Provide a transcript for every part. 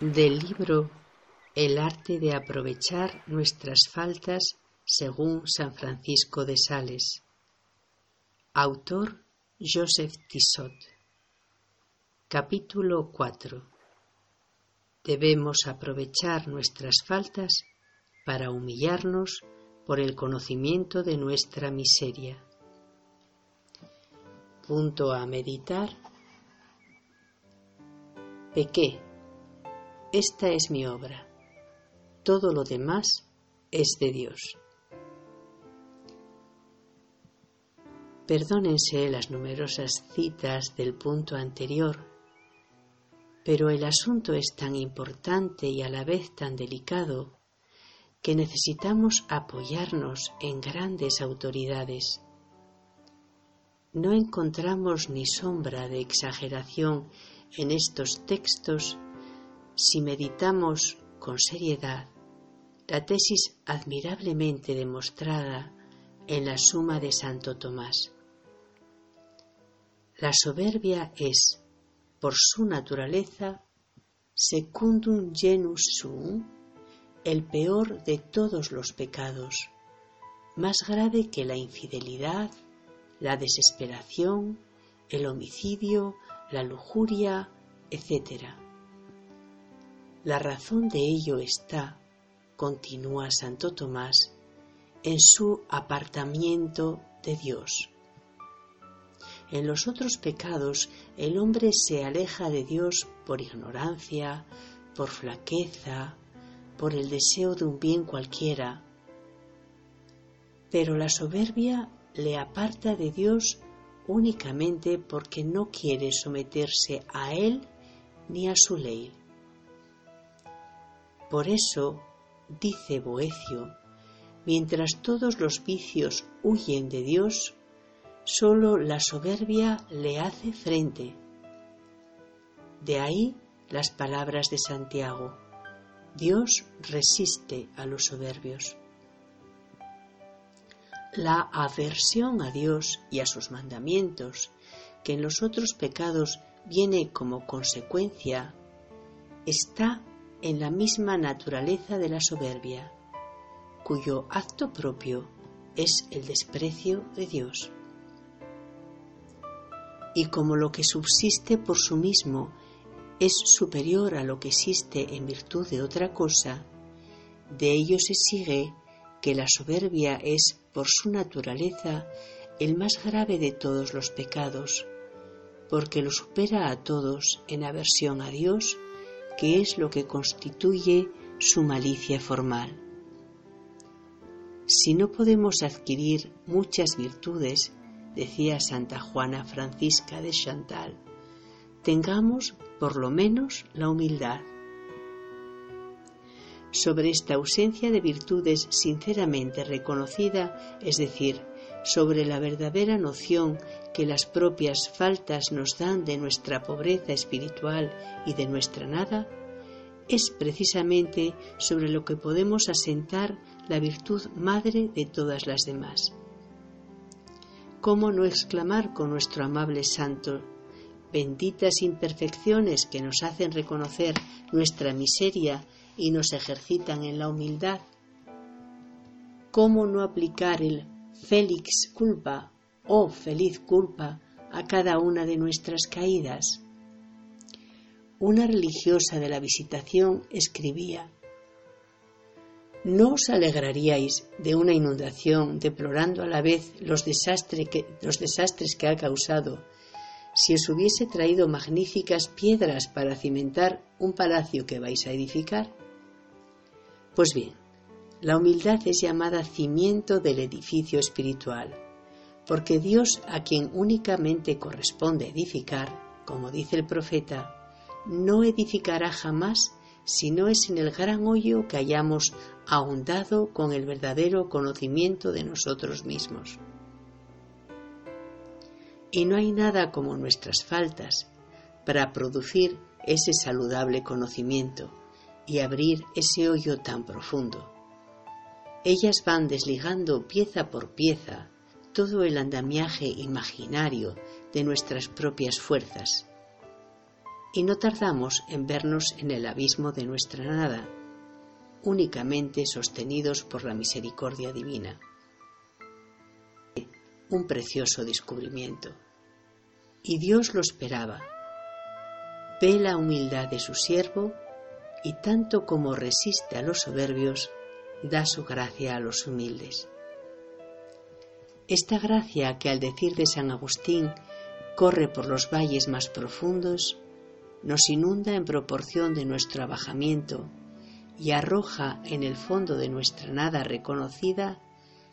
Del libro El arte de aprovechar nuestras faltas según San Francisco de Sales. Autor Joseph Tissot. Capítulo 4. Debemos aprovechar nuestras faltas para humillarnos por el conocimiento de nuestra miseria. Punto a meditar. Pequé. Esta es mi obra. Todo lo demás es de Dios. Perdónense las numerosas citas del punto anterior, pero el asunto es tan importante y a la vez tan delicado que necesitamos apoyarnos en grandes autoridades no encontramos ni sombra de exageración en estos textos si meditamos con seriedad la tesis admirablemente demostrada en la suma de Santo Tomás. La soberbia es, por su naturaleza, secundum genus sum, el peor de todos los pecados, más grave que la infidelidad, la desesperación, el homicidio, la lujuria, etc. La razón de ello está, continúa Santo Tomás, en su apartamiento de Dios. En los otros pecados el hombre se aleja de Dios por ignorancia, por flaqueza, por el deseo de un bien cualquiera. Pero la soberbia le aparta de Dios únicamente porque no quiere someterse a Él ni a su ley. Por eso, dice Boecio, mientras todos los vicios huyen de Dios, sólo la soberbia le hace frente. De ahí las palabras de Santiago, Dios resiste a los soberbios. La aversión a Dios y a sus mandamientos, que en los otros pecados viene como consecuencia, está en la misma naturaleza de la soberbia, cuyo acto propio es el desprecio de Dios. Y como lo que subsiste por sí mismo es superior a lo que existe en virtud de otra cosa, de ello se sigue que la soberbia es, por su naturaleza, el más grave de todos los pecados, porque lo supera a todos en aversión a Dios, que es lo que constituye su malicia formal. Si no podemos adquirir muchas virtudes, decía Santa Juana Francisca de Chantal, tengamos por lo menos la humildad sobre esta ausencia de virtudes sinceramente reconocida, es decir, sobre la verdadera noción que las propias faltas nos dan de nuestra pobreza espiritual y de nuestra nada, es precisamente sobre lo que podemos asentar la virtud madre de todas las demás. ¿Cómo no exclamar con nuestro amable santo, benditas imperfecciones que nos hacen reconocer nuestra miseria y nos ejercitan en la humildad. ¿Cómo no aplicar el félix culpa o feliz culpa a cada una de nuestras caídas? Una religiosa de la visitación escribía, ¿No os alegraríais de una inundación deplorando a la vez los, los desastres que ha causado si os hubiese traído magníficas piedras para cimentar un palacio que vais a edificar? Pues bien, la humildad es llamada cimiento del edificio espiritual, porque Dios a quien únicamente corresponde edificar, como dice el profeta, no edificará jamás si no es en el gran hoyo que hayamos ahondado con el verdadero conocimiento de nosotros mismos. Y no hay nada como nuestras faltas para producir ese saludable conocimiento y abrir ese hoyo tan profundo. Ellas van desligando pieza por pieza todo el andamiaje imaginario de nuestras propias fuerzas. y no tardamos en vernos en el abismo de nuestra nada, únicamente sostenidos por la misericordia divina. Un precioso descubrimiento. Y Dios lo esperaba. Ve la humildad de su siervo y tanto como resiste a los soberbios, da su gracia a los humildes. Esta gracia que al decir de San Agustín corre por los valles más profundos, nos inunda en proporción de nuestro abajamiento y arroja en el fondo de nuestra nada reconocida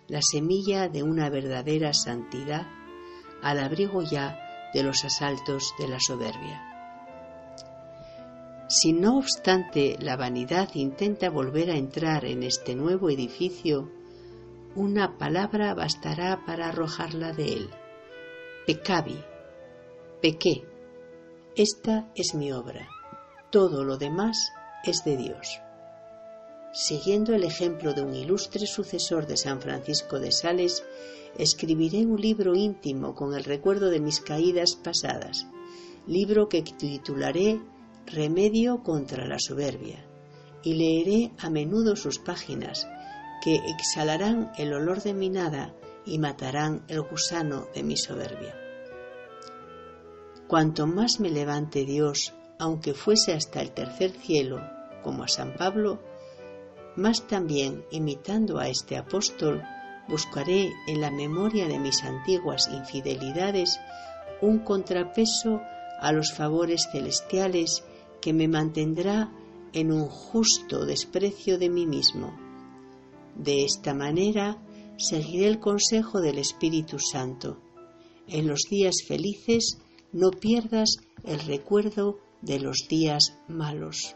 la semilla de una verdadera santidad al abrigo ya de los asaltos de la soberbia. Si no obstante la vanidad intenta volver a entrar en este nuevo edificio, una palabra bastará para arrojarla de él. Pecavi, pequé. Esta es mi obra. Todo lo demás es de Dios siguiendo el ejemplo de un ilustre sucesor de San Francisco de Sales, escribiré un libro íntimo con el recuerdo de mis caídas pasadas, libro que titularé Remedio contra la soberbia, y leeré a menudo sus páginas, que exhalarán el olor de mi nada y matarán el gusano de mi soberbia. Cuanto más me levante Dios, aunque fuese hasta el tercer cielo, como a San Pablo, más también, imitando a este apóstol, buscaré en la memoria de mis antiguas infidelidades un contrapeso a los favores celestiales que me mantendrá en un justo desprecio de mí mismo. De esta manera seguiré el consejo del Espíritu Santo. En los días felices no pierdas el recuerdo de los días malos.